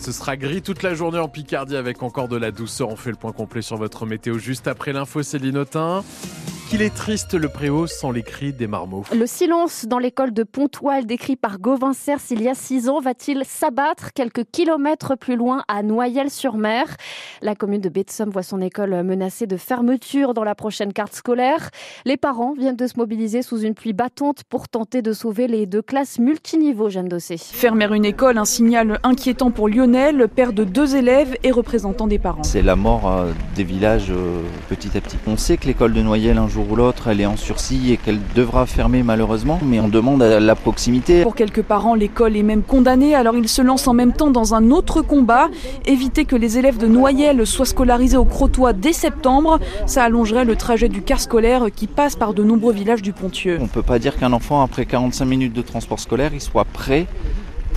Ce sera gris toute la journée en Picardie avec encore de la douceur. On fait le point complet sur votre météo juste après l'info Céline Autin. Qu'il est triste le préau sans les cris des marmots. Le silence dans l'école de Pontoise décrit par Gauvin Cers il y a six ans va-t-il s'abattre quelques kilomètres plus loin à Noyelles-sur-Mer? La commune de Betsom voit son école menacée de fermeture dans la prochaine carte scolaire. Les parents viennent de se mobiliser sous une pluie battante pour tenter de sauver les deux classes multiniveaux, Jeanne Dossé. Fermer une école, un signal inquiétant pour Lionel, père de deux élèves et représentant des parents. C'est la mort euh, des villages euh, petit à petit. On sait que l'école de Noyelles, un jour ou l'autre, elle est en sursis et qu'elle devra fermer malheureusement, mais on demande à la proximité. Pour quelques parents, l'école est même condamnée, alors ils se lancent en même temps dans un autre combat, éviter que les élèves de Noyelles soient scolarisés au Crotoy dès septembre. Ça allongerait le trajet du car scolaire qui passe par de nombreux villages du Pontieux. On ne peut pas dire qu'un enfant, après 45 minutes de transport scolaire, il soit prêt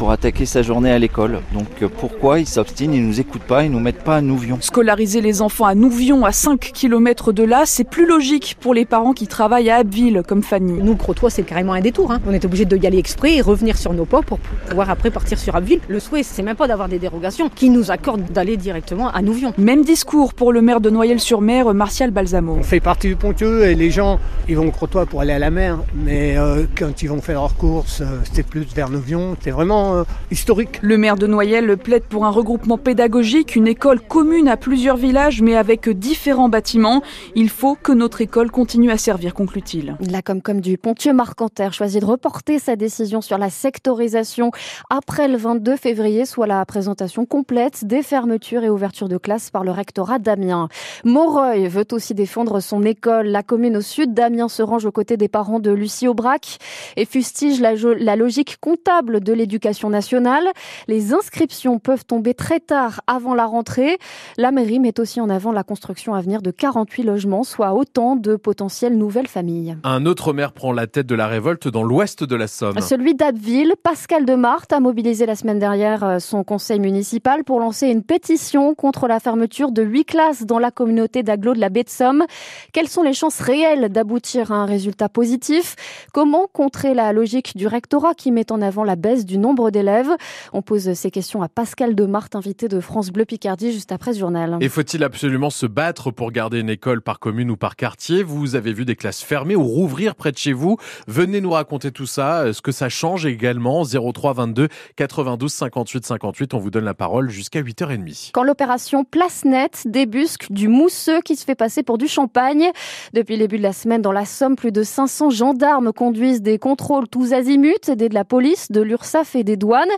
pour attaquer sa journée à l'école. Donc euh, pourquoi ils s'obstinent, ils nous écoutent pas, ils nous mettent pas à Nouvion Scolariser les enfants à Nouvion, à 5 km de là, c'est plus logique pour les parents qui travaillent à Abbeville, comme Fanny. Nous, Crotoy, c'est carrément un détour. Hein. On est obligé de y aller exprès et revenir sur nos pas pour pouvoir après partir sur Abbeville. Le souhait, c'est même pas d'avoir des dérogations qui nous accordent d'aller directement à Nouvion. Même discours pour le maire de Noyelles-sur-Mer, Martial Balsamo. On fait partie du Pontieux et les gens, ils vont au Crotoy pour aller à la mer, mais euh, quand ils vont faire leurs courses, euh, c'est plus vers Nouvion. C'est vraiment euh, historique. Le maire de Noyelles plaide pour un regroupement pédagogique, une école commune à plusieurs villages mais avec différents bâtiments. Il faut que notre école continue à servir, conclut-il. La Comcom du Pontieux Marcanter choisit de reporter sa décision sur la sectorisation après le 22 février, soit la présentation complète des fermetures et ouvertures de classes par le rectorat d'Amiens. Moreuil veut aussi défendre son école. La commune au sud d'Amiens se range aux côtés des parents de Lucie Aubrac et fustige la, la logique comptable de l'éducation nationale. Les inscriptions peuvent tomber très tard avant la rentrée. La mairie met aussi en avant la construction à venir de 48 logements, soit autant de potentielles nouvelles familles. Un autre maire prend la tête de la révolte dans l'ouest de la Somme. Celui d'Abbeville, Pascal Demarthe, a mobilisé la semaine dernière euh, son conseil municipal pour lancer une pétition contre la fermeture de huit classes dans la communauté d'agglo de la baie de Somme. Quelles sont les chances réelles d'aboutir à un résultat positif? Comment contrer la logique du rectorat qui met en avant la baisse du nombre d'élèves On pose ces questions à Pascal Demarthe, invité de France Bleu Picardie juste après ce journal. Et faut-il absolument se battre pour garder une école par commune ou par quartier? Vous avez vu des classes fermées ou rouvrir près de chez vous Venez nous raconter tout ça, ce que ça change également. 03 22 92 58 58, on vous donne la parole jusqu'à 8h30. Quand l'opération Place Nette débusque du mousseux qui se fait passer pour du champagne. Depuis le début de la semaine, dans la Somme, plus de 500 gendarmes conduisent des contrôles tous azimuts, aidés de la police, de l'URSSAF et des douanes.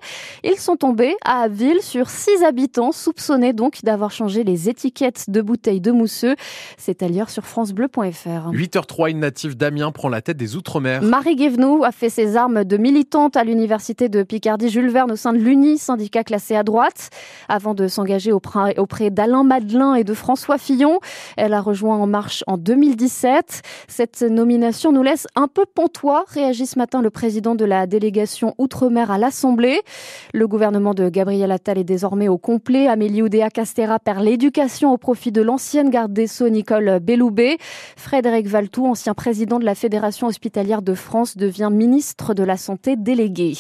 Ils sont tombés à Abbeville sur six habitants soupçonnés donc d'avoir changé les étiquettes de bouteilles de mousseux. C'est à lire sur francebleu.fr. 8h03, une native d'Amiens prend la tête des Outre-mer. Marie Guévenoux a fait ses armes de militante à l'université de Picardie Jules Verne au sein de l'UNI, syndicat classé à droite, avant de s'engager auprès d'Alain Madelin et de François Fillon. Elle a rejoint En Marche en 2017. Cette nomination nous laisse un peu pantois, réagit ce matin le président de la délégation Outre-mer à l'Assemblée. Le gouvernement de Gabriel Attal est désormais au complet. Amélie Oudéa Castera perd l'éducation au profit de l'ancienne garde des Sceaux Nicole Belloubet. Frédéric Valtou, ancien président de la Fédération hospitalière de France, devient ministre de la Santé délégué.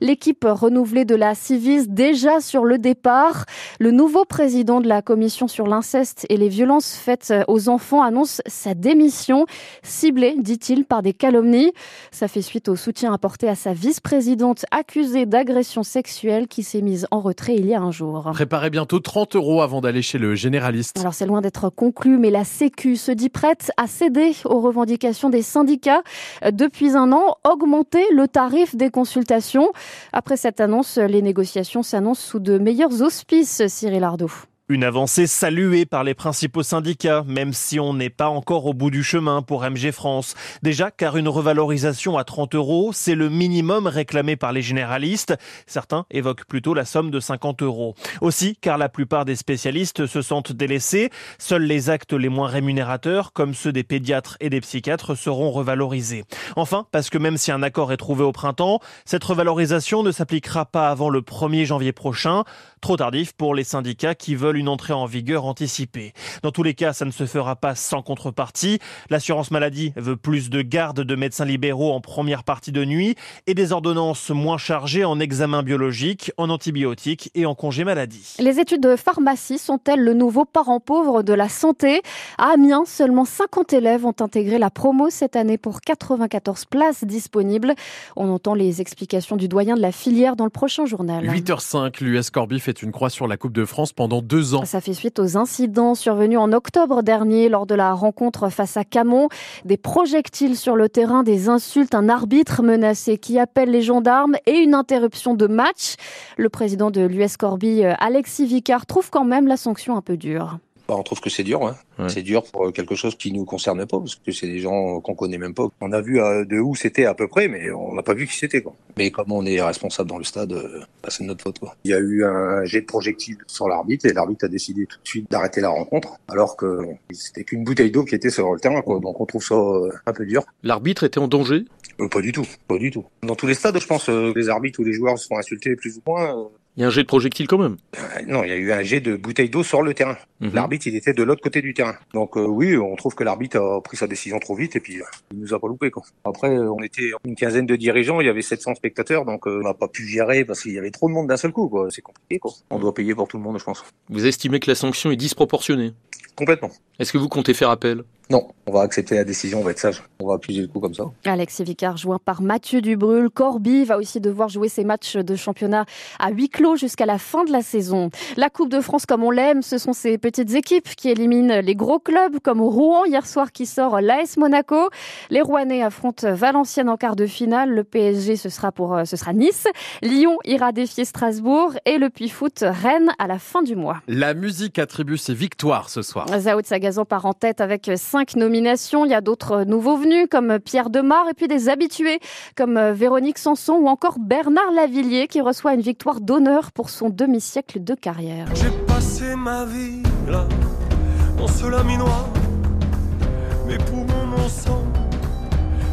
L'équipe renouvelée de la Civis déjà sur le départ. Le nouveau président de la commission sur l'inceste et les violences faites aux enfants annonce sa démission, ciblée, dit-il, par des calomnies. Ça fait suite au soutien apporté à sa vice-présidente accusée d'agression sexuelle qui s'est mise en retrait il y a un jour. Préparez bientôt 30 euros avant d'aller chez le généraliste. Alors c'est loin d'être conclu, mais la Sécu se dit prête à céder aux revendications des syndicats. Depuis un an, augmenter le tarif des consultations. Après cette annonce, les négociations s'annoncent sous de meilleurs auspices, Cyril Ardo. Une avancée saluée par les principaux syndicats, même si on n'est pas encore au bout du chemin pour MG France. Déjà, car une revalorisation à 30 euros, c'est le minimum réclamé par les généralistes. Certains évoquent plutôt la somme de 50 euros. Aussi, car la plupart des spécialistes se sentent délaissés. Seuls les actes les moins rémunérateurs, comme ceux des pédiatres et des psychiatres, seront revalorisés. Enfin, parce que même si un accord est trouvé au printemps, cette revalorisation ne s'appliquera pas avant le 1er janvier prochain. Trop tardif pour les syndicats qui veulent une entrée en vigueur anticipée. Dans tous les cas, ça ne se fera pas sans contrepartie. L'assurance maladie veut plus de gardes de médecins libéraux en première partie de nuit et des ordonnances moins chargées en examens biologiques, en antibiotiques et en congés maladie. Les études de pharmacie sont-elles le nouveau parent pauvre de la santé? À Amiens, seulement 50 élèves ont intégré la promo cette année pour 94 places disponibles. On entend les explications du doyen de la filière dans le prochain journal. 8h05, l'US Corby fait une croix sur la Coupe de France pendant deux ans. Ça fait suite aux incidents survenus en octobre dernier lors de la rencontre face à Camon. Des projectiles sur le terrain, des insultes, un arbitre menacé qui appelle les gendarmes et une interruption de match. Le président de l'US Corby, Alexis Vicard, trouve quand même la sanction un peu dure. Bah, on trouve que c'est dur. Ouais. C'est dur pour quelque chose qui nous concerne pas, parce que c'est des gens qu'on connaît même pas. On a vu de où c'était à peu près, mais on n'a pas vu qui c'était. Quoi. Mais comme on est responsable dans le stade, bah, c'est notre faute. Quoi. Il y a eu un jet de projectile sur l'arbitre et l'arbitre a décidé tout de suite d'arrêter la rencontre, alors que c'était qu'une bouteille d'eau qui était sur le terrain. Quoi. Donc on trouve ça un peu dur. L'arbitre était en danger? Euh, Pas du tout, pas du tout. Dans tous les stades, je pense, euh, les arbitres ou les joueurs se font insulter plus ou moins. Euh, il y a un jet de projectile quand même Non, il y a eu un jet de bouteille d'eau sur le terrain. Mmh. L'arbitre, il était de l'autre côté du terrain. Donc euh, oui, on trouve que l'arbitre a pris sa décision trop vite et puis euh, il nous a pas loupé. Quoi. Après, on était une quinzaine de dirigeants, il y avait 700 spectateurs, donc euh, on n'a pas pu gérer parce qu'il y avait trop de monde d'un seul coup. Quoi. C'est compliqué. Quoi. On doit payer pour tout le monde, je pense. Vous estimez que la sanction est disproportionnée? Complètement. Est-ce que vous comptez faire appel? Non, on va accepter la décision, on va être sage. On va appuyer le coup comme ça. Alexis Vicard, joint par Mathieu Dubrul. Corby va aussi devoir jouer ses matchs de championnat à huis clos jusqu'à la fin de la saison. La Coupe de France, comme on l'aime, ce sont ces petites équipes qui éliminent les gros clubs, comme Rouen hier soir qui sort l'AS Monaco. Les Rouennais affrontent Valenciennes en quart de finale. Le PSG, ce sera pour, ce sera Nice. Lyon ira défier Strasbourg et le Puy Foot Rennes à la fin du mois. La musique attribue ses victoires ce soir. Zao Sagazan part en tête avec cinq nominations. Il y a d'autres nouveaux venus comme Pierre Demar et puis des habitués comme Véronique Sanson ou encore Bernard Lavillier qui reçoit une victoire d'honneur pour son demi-siècle de carrière. J'ai passé ma vie là, dans ce laminoir, mes poumons, mon sang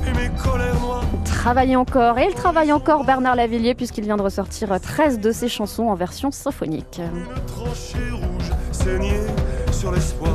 et mes colères noires. Travaille encore et il travaille encore Bernard Lavillier puisqu'il vient de ressortir 13 de ses chansons en version symphonique. Une tranchée rouge saignée sur l'espoir.